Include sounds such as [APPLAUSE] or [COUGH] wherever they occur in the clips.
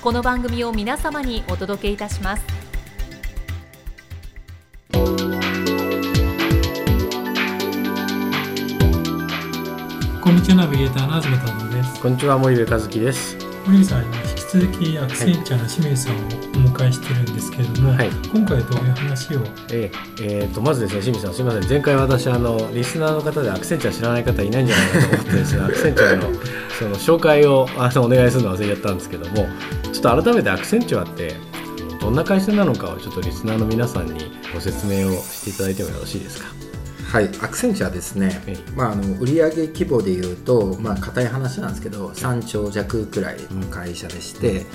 この番組を皆様にお届けいたします。こんにちはナビゲーターの東太郎です。こんにちは森部和樹です。森部さん今引き続きアクセンチャーの清水さんをお迎えしてるんですけれども、はい。今回はどういう話を？えーえーとまずですね清水さんすみません。前回私あのリスナーの方でアクセンチャー知らない方いないんじゃないかと思ってですねアクセンチャーのその紹介をあのお願いするの忘れちゃったんですけどもちょっと改めてアクセンチャーってどんな会社なのかをちょっとリスナーの皆さんにご説明をしていただいてもよろしいですか？はい、アクセンチャーですね。ええ、まあ、あの売上規模でいうと、まあ硬い話なんですけど3兆弱くらいの会社でして、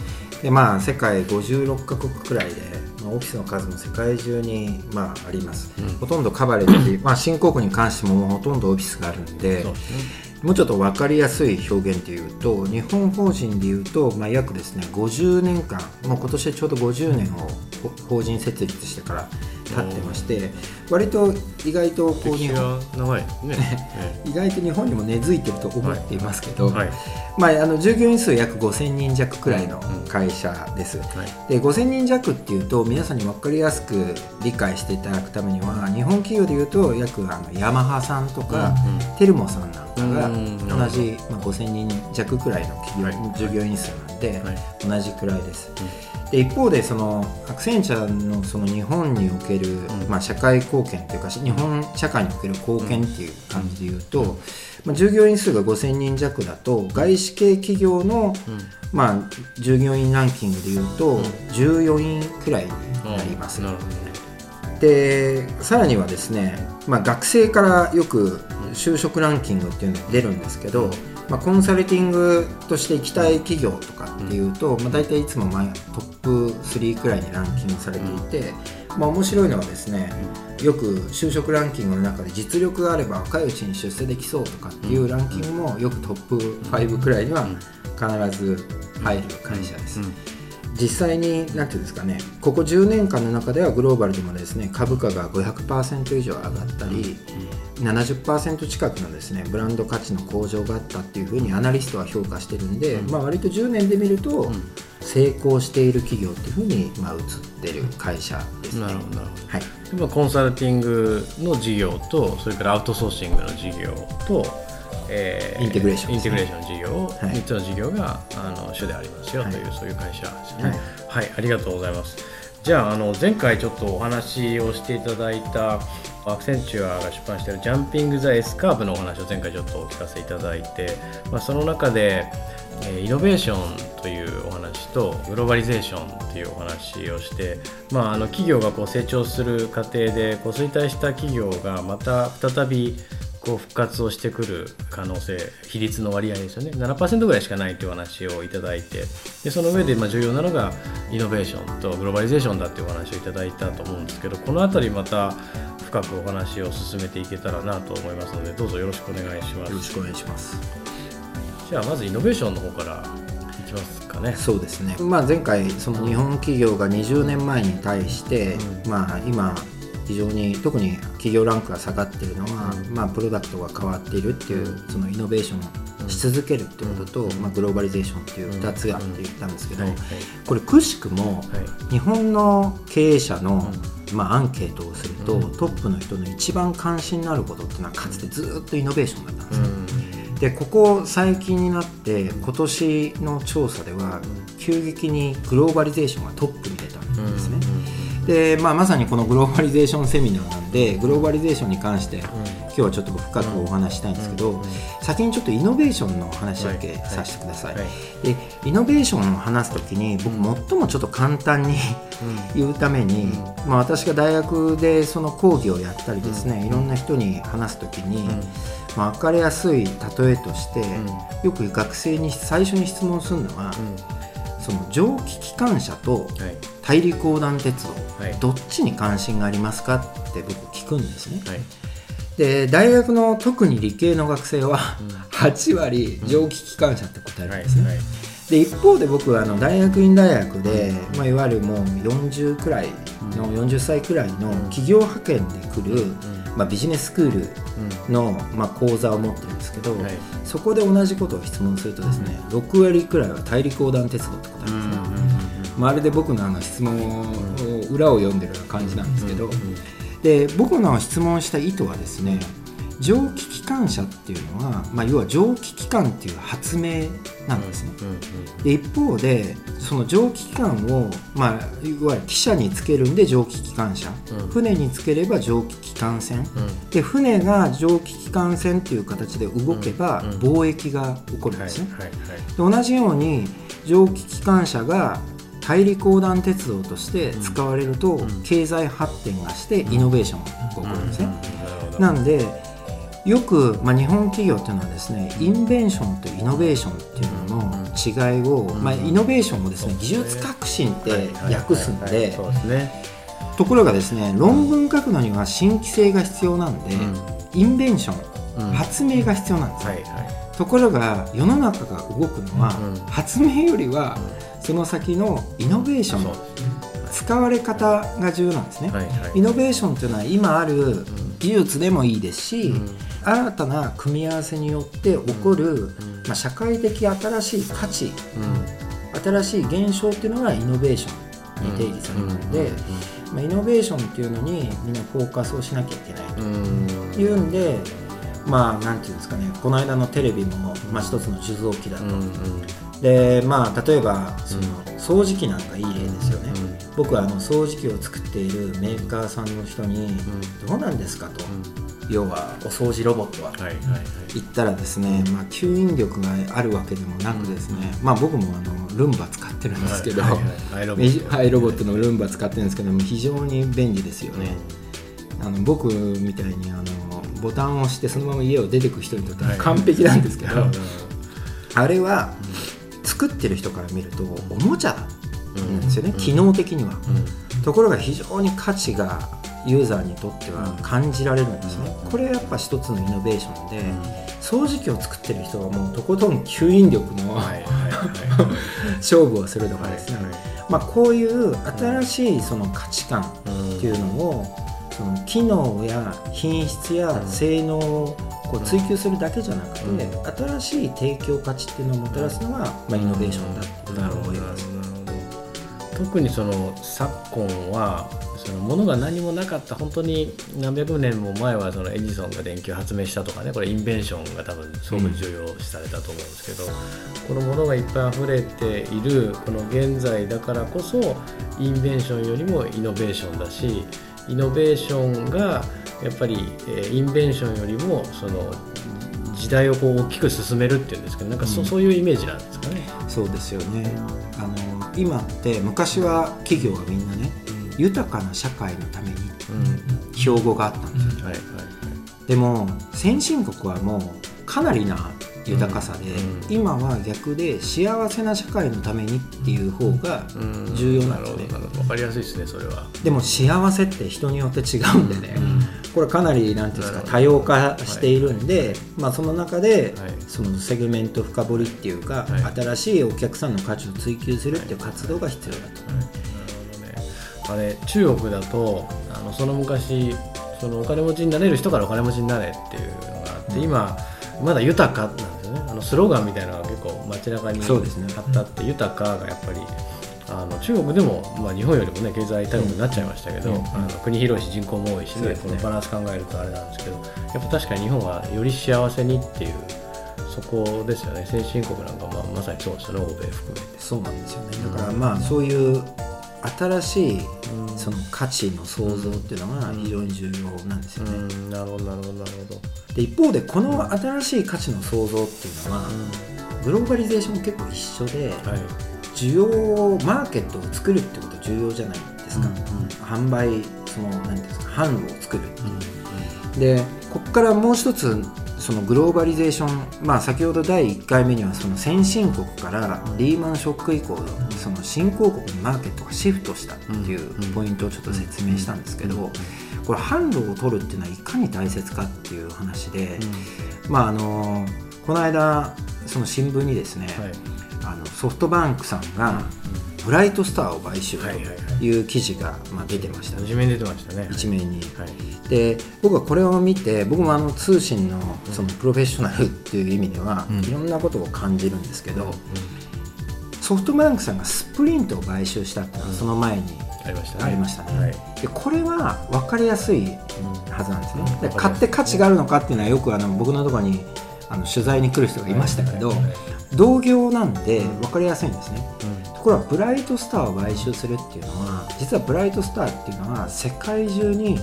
でまあ、世界56カ国くらいで、まあ、オフィスの数も世界中に、まあ、あります、うん。ほとんどカバレッジ、まあ、新興国に関してもほとんどオフィスがあるんでそうですねもうちょっと分かりやすい表現でいうと日本法人でいうと、まあ、約ですね50年間もう今年でちょうど50年をほ法人設立してから経ってまして割と意外とこう日本 [LAUGHS] 意外と日本にも根付いてると思っていますけど、はいまあ、あの従業員数約5000人弱くらいの会社です。はい。で5000人弱っていうと皆さんに分かりやすく理解していただくためには日本企業でいうと約あのヤマハさんとか、テルモさんなんかがうん同じ、まあ、5000人弱くらいの企業、はい。従業員数なんで、はい。同じくらいです。で一方でそのアクセンチャーのその日本における、まあ、社会貢献というか日本社会における貢献っていう感じでいうと、まあ、従業員数が5000人弱だと外資系企業の、まあ、従業員ランキングでいうと14位くらいになります。でさらにはですね、まあ、学生からよく就職ランキングっていうのが出るんですけど、まあ、コンサルティングとして行きたい企業とかっていうと、まあ、大体いつも前トップ3くらいにランキングされていて、まあ、面白いのはですねよく就職ランキングの中で実力があれば若いうちに出世できそうとかっていうランキングもよくトップ5くらいには必ず入る会社です。実際に何ていうんですかねここ10年間の中ではグローバルでもですね株価が500%以上上がったり、70%近くのですねブランド価値の向上があったっていうふうにアナリストは評価してるんで、まあ、割と10年で見ると、成功している企業っていうふうに、まあ、映ってる会社ですね。なるほどなるほど。はい。まあコンサルティングの事業とそれからアウトソーシングの事業と、えインテグレーションインテグレーション事業、はい。3つの事業があの主でありますよ、はいとい。うそういう会社ですね。はい。はい、ありがとうございます。じゃああの前回ちょっとお話をしていただいたアクセンチュアが出版している Jumping the S-Curve のお話を前回ちょっとお聞かせいただいて、まあ、その中でえイノベーションというお話とグローバリゼーションというお話をして、まあ、あの企業がこう成長する過程でこう衰退した企業がまた再びこう復活をしてくる可能性比率の割合ですよね。7%ぐらいしかないというお話をいただいてでその上でま重要なのがイノベーションとグローバリゼーションだっていうお話をいただいたと思うんですけどこの辺りまた深くお話を進めていけたらなと思いますのでどうぞよろしくお願いします。よろしくお願いします。じゃあまずイノベーションの方からいきますかね。そうですね、まあ、前回その日本企業が20年前に対して、まあ、今非常に特に企業ランクが下がっているのは、まあ、プロダクトが変わっているっていうそのイノベーションをし続けるっていうことと、まあ、グローバリゼーションっていう2つがって言ったんですけど、これくしくもはい。日本の経営者の、まあ、アンケートをすると、トップの人の一番関心のあることっていうのはかつてずっとイノベーションだったんですよ。でここ最近になって今年の調査では急激にグローバリゼーションがトップに出たんですですね。でまあ、まさにこのグローバリゼーションセミナーなんでグローバリゼーションに関して今日はちょっと深くお話したいんですけど、先にちょっとイノベーションの話だけさせてください、はいでイノベーションを話す時に僕最もちょっと簡単に言うために、まあ、私が大学でその講義をやったりですね、いろんな人に話す時に、まあ、分かりやすい例えとして、よく学生に最初に質問するのは、その蒸気機関車とはい。大陸横断鉄道、はい。どっちに関心がありますかって僕聞くんですね。はい。で大学の特に理系の学生は8割蒸気機関車って答えるんはいですね。で一方で僕はあの大学院大学で、まあ、いわゆるもう40くらいの、40歳くらいの企業派遣で来る、まあ、ビジネススクールの、まあ、講座を持ってるんですけど、はい。そこで同じことを質問するとですね、6割くらいは大陸横断鉄道って答えですね。まるで僕のあの質問を裏を読んでるような感じなんですけど、で僕の質問した意図はですね蒸気機関車っていうのは、まあ、要は蒸気機関っていう発明なんですね。で一方でその蒸気機関を、まあ、いわゆる汽車につけるんで蒸気機関車、うん。船につければ蒸気機関船、で船が蒸気機関船っていう形で動けばうん貿易が起こるんはいですね。同じように蒸気機関車が大陸横断鉄道として使われると、ん。経済発展がしてイノベーションが起こるんですね。なんでよく、まあ、日本企業っていうのはですねインベンションとイノベーションっていうのの違いを、まあ、イノベーションをですね技術革新って訳すんでところがですね論文書くのには新規性が必要なんで、インベンション、うん。発明が必要なんですよ、はいはい。ところが世の中が動くのは、うん。発明よりはその先のイノベーション、使われ方が重要なんですね、はいはい。イノベーションというのは今ある技術でもいいですし、うん新たな組み合わせによって起こる、まあ、社会的新しい価値新しい現象っていうのがイノベーションに定義されるので、まあ、イノベーションっていうのにみんなフォーカスをしなきゃいけないうん。というんでまあなんていうんですかね。この間のテレビも、まあ、一つの受像機だと、でまあ例えばその掃除機なんかいい例ですよね、僕はあの掃除機を作っているメーカーさんの人に「どうなんですか?」と、要はお掃除ロボットははいはいはい。言ったらですね、まあ、吸引力があるわけでもなくですね、まあ僕もあのルンバ使ってるんですけど、はいロボット。のルンバ使ってるんですけども非常に便利ですよね、あの僕みたいにあのボタンを押してそのまま家を出てく人にとってははい。完璧なんですけど、あれは作ってる人から見るとおもちゃなんですよね、うん。機能的には、うん。ところが非常に価値がユーザーにとっては感じられるんですね、うん。これやっぱ一つのイノベーションで、掃除機を作ってる人はもうとことん吸引力の、[LAUGHS] 勝負をするとかですね、まあ、こういう新しいその価値観っていうのを、その機能や品質や性能をこう追求するだけじゃなくて、う新しい提供価値っていうのをもたらすのが、まあ、イノベーションだっていうふうに思います。なるほど。特にその昨今はそのものが何もなかった本当に何百年も前はそのエジソンが電球を発明したとかねこれインベンションが多分すごく重要視されたと思うんですけど、このものがいっぱい溢れているこの現在だからこそインベンションよりもイノベーションだしイノベーションがやっぱり、えーインベンションよりもその時代をこう大きく進めるっていうんですけどなんかそ,、うそういうイメージなんですかね。そうですよね。あの今って昔は企業がみんなね豊かな社会のためにうん。標語があったんですよ、はいはいでも先進国はもうかなりな豊かさで、うん。今は逆で幸せな社会のためにっていう方がうん。重要ななん。るですかりやすいですねそれは。でも幸せって人によって違うんでね、これかなりなんていうんですか多様化しているんで、まあ、その中で、はい。そのセグメント深掘りっていうか、はい。新しいお客さんの価値を追求するっていう活動が必要だと。あれ中国だとあのその昔そのお金持ちになれる人からお金持ちになれっていうのがあって、今まだ豊かなんですよね。あのスローガンみたいなのが結構街中にそうですね。貼ってあって豊かがやっぱりあの中国でも、まあ、日本よりもね経済大国になっちゃいましたけど、うん。あの国広いし人口も多いしねね。このバランス考えるとあれなんですけどやっぱ確かに日本はより幸せにっていうそこですよね。先進国なんか、まあ、まさにそうですよね。欧米含めて。そうなんですよね。だからまあそういう新しいその価値の創造っていうのが非常に重要なんですよね。うんなるほどなるほどなるほど。で一方でこの新しい価値の創造っていうのはグローバリゼーションも結構一緒ではい。需要マーケットを作るってことは重要じゃないですか、販売その何ていうんですか販路を作るでここからもう一つそのグローバリゼーション、まあ、先ほど第1回目にはその先進国からリーマンショック以降その新興国にマーケットがシフトしたっていうポイントをちょっと説明したんですけどこれ販路を取るっていうのはいかに大切かっていう話で、まああのこの間その新聞にですね、はい。あのソフトバンクさんがブライトスターを買収とはいう記事がまあ出てましたね。一面に出てましたね。一面に。はい。で僕はこれを見て僕もあの通信のそのプロフェッショナルっていう意味では、うん。いろんなことを感じるんですけど、ソフトバンクさんがスプリントを買収したっていうのはその前にありましたね。ありましたね、はい。でこれは分かりやすいはずなんですね、うん。で買って価値があるのかっていうのはよくあの僕のところにあの取材に来る人がいましたけど、同業なんで分かりやすいんですね、うん。ところがブライトスターを買収するっていうのは実はブライトスターっていうのは世界中に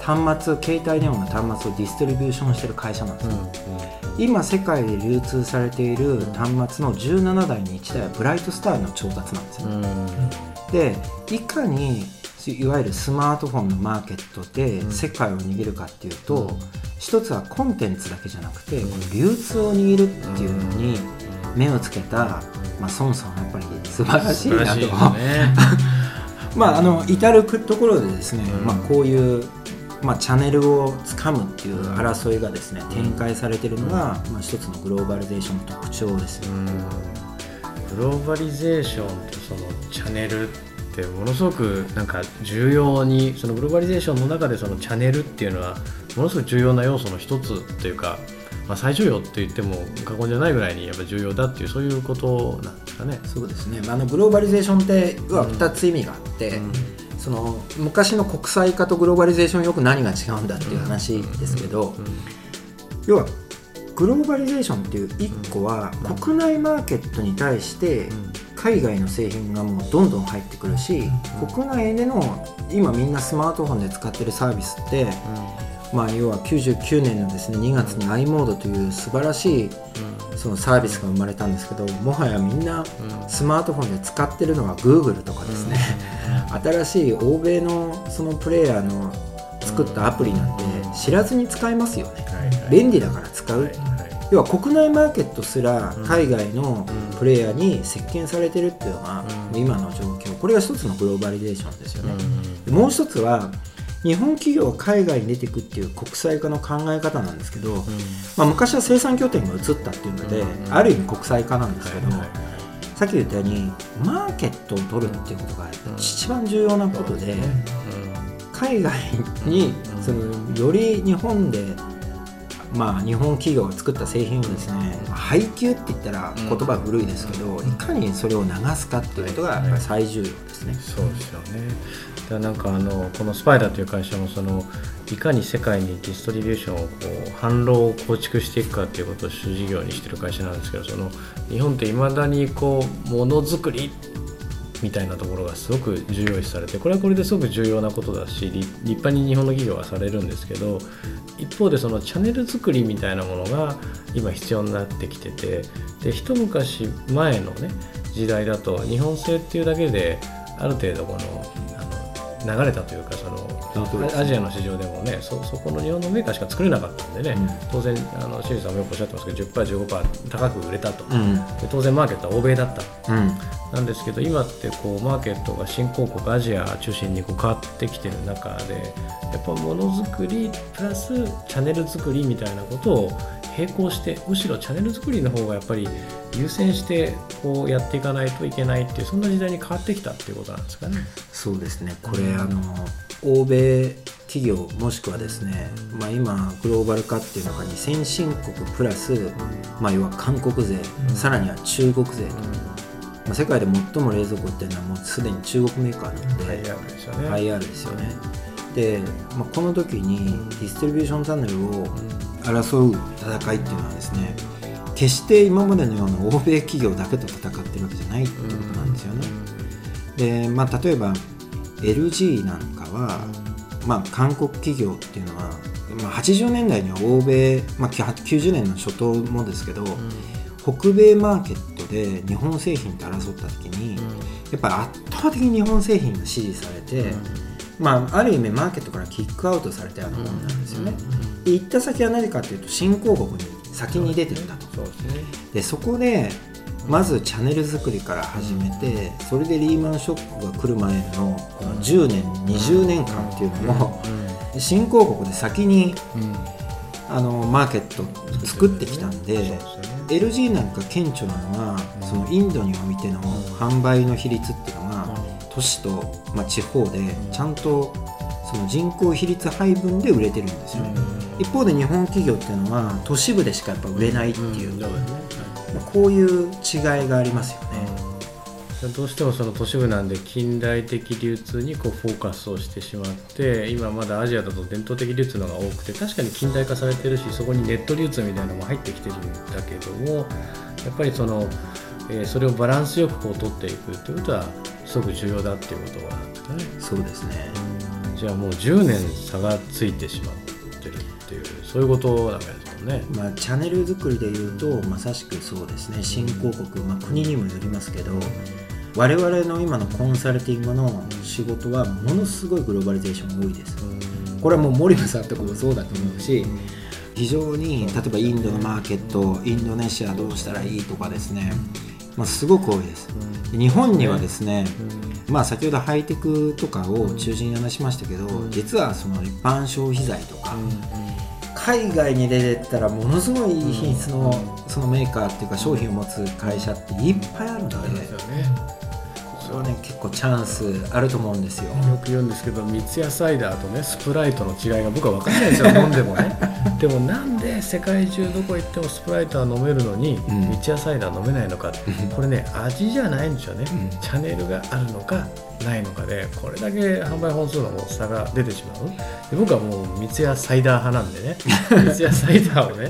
端末携帯電話の端末をディストリビューションしてる会社なんですね、今世界で流通されている端末の17台に1台はブライトスターの調達なんですよ、うん。うんでいかにいわゆるスマートフォンのマーケットで世界を握るかっていうと、うん一つはコンテンツだけじゃなくて、この流通を握るっていうのに目をつけた、まあ、孫さんはやっぱり素晴らしいなと。ね。[LAUGHS] まああの至るところでですね、うん。まあ、こういう、まあ、チャンネルをつかむっていう争いがですね展開されてるのが、まあ、一つのグローバリゼーションの特徴ですよ、うん。グローバリゼーションとそのチャンネルってものすごくなんか重要にそのグローバリゼーションの中でそのチャンネルっていうのはものすごく重要な要素の一つというか、まあ、最重要って言っても過言じゃないぐらいにやっぱ重要だっていうそういうことなんですかね。そうですね、まあ、あのグローバリゼーションっては2つ意味があって、うん。その昔の国際化とグローバリゼーションよく何が違うんだっていう話ですけど、要はグローバリゼーションっていう1個は国内マーケットに対して海外の製品がもうどんどん入ってくるし国内での今みんなスマートフォンで使ってるサービスって、まあ、要は99年のですね2月に i モードという素晴らしいそのサービスが生まれたんですけどもはやみんなスマートフォンで使ってるのは Google とかですね、新しい欧米のそのプレイヤーの作ったアプリなんて知らずに使えますよね。便利だから使う、要は国内マーケットすら海外のプレイヤーに席巻されてるっていうのがうん。今の状況。これが一つのグローバリゼーションですよね、でもう一つは日本企業が海外に出ていくっていう国際化の考え方なんですけど、まあ、昔は生産拠点が移ったっていうので、うん。ある意味国際化なんですけど、さっき言ったようにマーケットを取るっていうことが一番重要なことで、海外にうん。そのより日本で、まあ、日本企業が作った製品をですね、配給って言ったら言葉は古いですけど、いかにそれを流すかっていうことがやっぱり最重要ですね。そうですよね。だからなんかあのこのスパイダーという会社もそのいかに世界にディストリビューションをこう販路を構築していくかっていうことを主事業にしてる会社なんですけど、その日本っていまだにこうものづくりみたいなところがすごく重要視されてこれはこれですごく重要なことだし立派に日本の企業はされるんですけど一方でそのチャンネル作りみたいなものが今必要になってきててで一昔前のね時代だと日本製っていうだけである程度この流れたというかそのアジアの市場でもねそそこの日本のメーカーしか作れなかったんでね、当然あの清水さんもよくおっしゃってますけど 10%15% 高く売れたと、うん。で当然マーケットは欧米だった。うん。なんですけど今ってこうマーケットが新興国アジア中心にこう変わってきてる中でやっぱものづくりプラスチャンネル作りみたいなことを並行してむしろチャンネル作りの方がやっぱり優先してこうやっていかないといけないっていうそんな時代に変わってきたっていうことなんですかね。そうですね。これあの欧米企業もしくはですね、まあ、今グローバル化っていう中に先進国プラス、まあ、要は韓国勢、さらには中国勢と、まあ、世界で最も冷蔵庫っていうのはもうすでに中国メーカーなので、ハイアールですよね。IR ですよね。で、まあ、この時にディストリビューションチャンネルを争う戦いっていうのはですね決して今までのような欧米企業だけと戦ってるわけじゃないっていうことなんですよね。でまあ、例えば LG なんかは、まあ、韓国企業っていうのは、まあ、80年代には欧米、まあ、90年の初頭もですけど、北米マーケットで日本製品と争った時に、やっぱり圧倒的に日本製品が支持されて、まあ、ある意味マーケットからキックアウトされたようなものなんですよね。で行った先は何かというと新興国に先に出てったと。そうですね。でそこでまずチャンネル作りから始めてそれでリーマンショックが来る前のこの10年20年間っていうのも新興国で先にあのマーケット作ってきたんで LG なんか顕著なのはそのインドにおいての販売の比率っていうのが都市と、まあ、地方でちゃんとその人口比率配分で売れてるんですよ。ね一方で日本企業っていうのは都市部でしかやっぱ売れないっていう、そうですねまあこういう違いがありますよね。どうしてもその都市部なんで近代的流通にこうフォーカスをしてしまって今まだアジアだと伝統的流通のが多くて確かに近代化されてるしそこにネット流通みたいなのも入ってきてるんだけどもやっぱりその、えーそれをバランスよくこう取っていくということはすごく重要だっていうことはねそうですね。じゃあもう10年差がついてしまってるっていうそういうことなわけですもんね。まあ、チャンネル作りでいうとまさしくそうですね。新興国、まあ、国にもよりますけど我々の今のコンサルティングの仕事はものすごいグローバリゼーションが多いです。これはもう森部さんとかもそうだと思うし非常に例えばインドのマーケットインドネシアどうしたらいいとかですね、まあ、すごく多いです。で日本にはですね、まあ、先ほどハイテクとかを中心に話しましたけど実はその一般消費財とか海外に出てったらものすごいいい品質のそのメーカーっていうか商品を持つ会社っていっぱいあるのでありますよね。それはね結構チャンスあると思うんですよ。よく言うんですけど三ツ矢サイダーとねスプライトの違いが僕は分かんないですよ。飲んでもねでもなんで世界中どこ行ってもスプライトは飲めるのに、ん。三ツ矢サイダー飲めないのか。これね味じゃないんですよね、うん。チャンネルがあるのかないのかでこれだけ販売本数の差が出てしまう。で僕はもう三ツ矢サイダー派なんでね。三ツ矢サイダーをね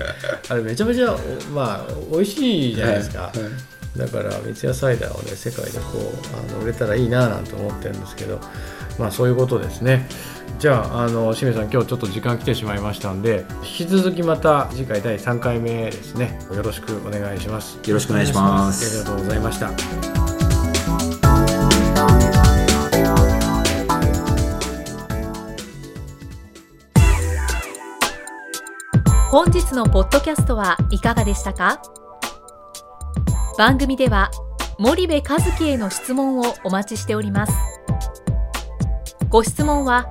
あれめちゃめちゃおまあ美味しいじゃないですか、だから三ツ矢サイダーをね世界でこうあの売れたらいいななんて思ってるんですけど。まあそういうことですねじゃああの清水さん今日ちょっと時間来てしまいましたんで引き続きまた次回第3回目ですね。よろしくお願いします。よろしくお願いしまありす。がとうございました。本日のポッドキャストはいかがでしたか？番組では森部和樹への質問をお待ちしております。ご質問は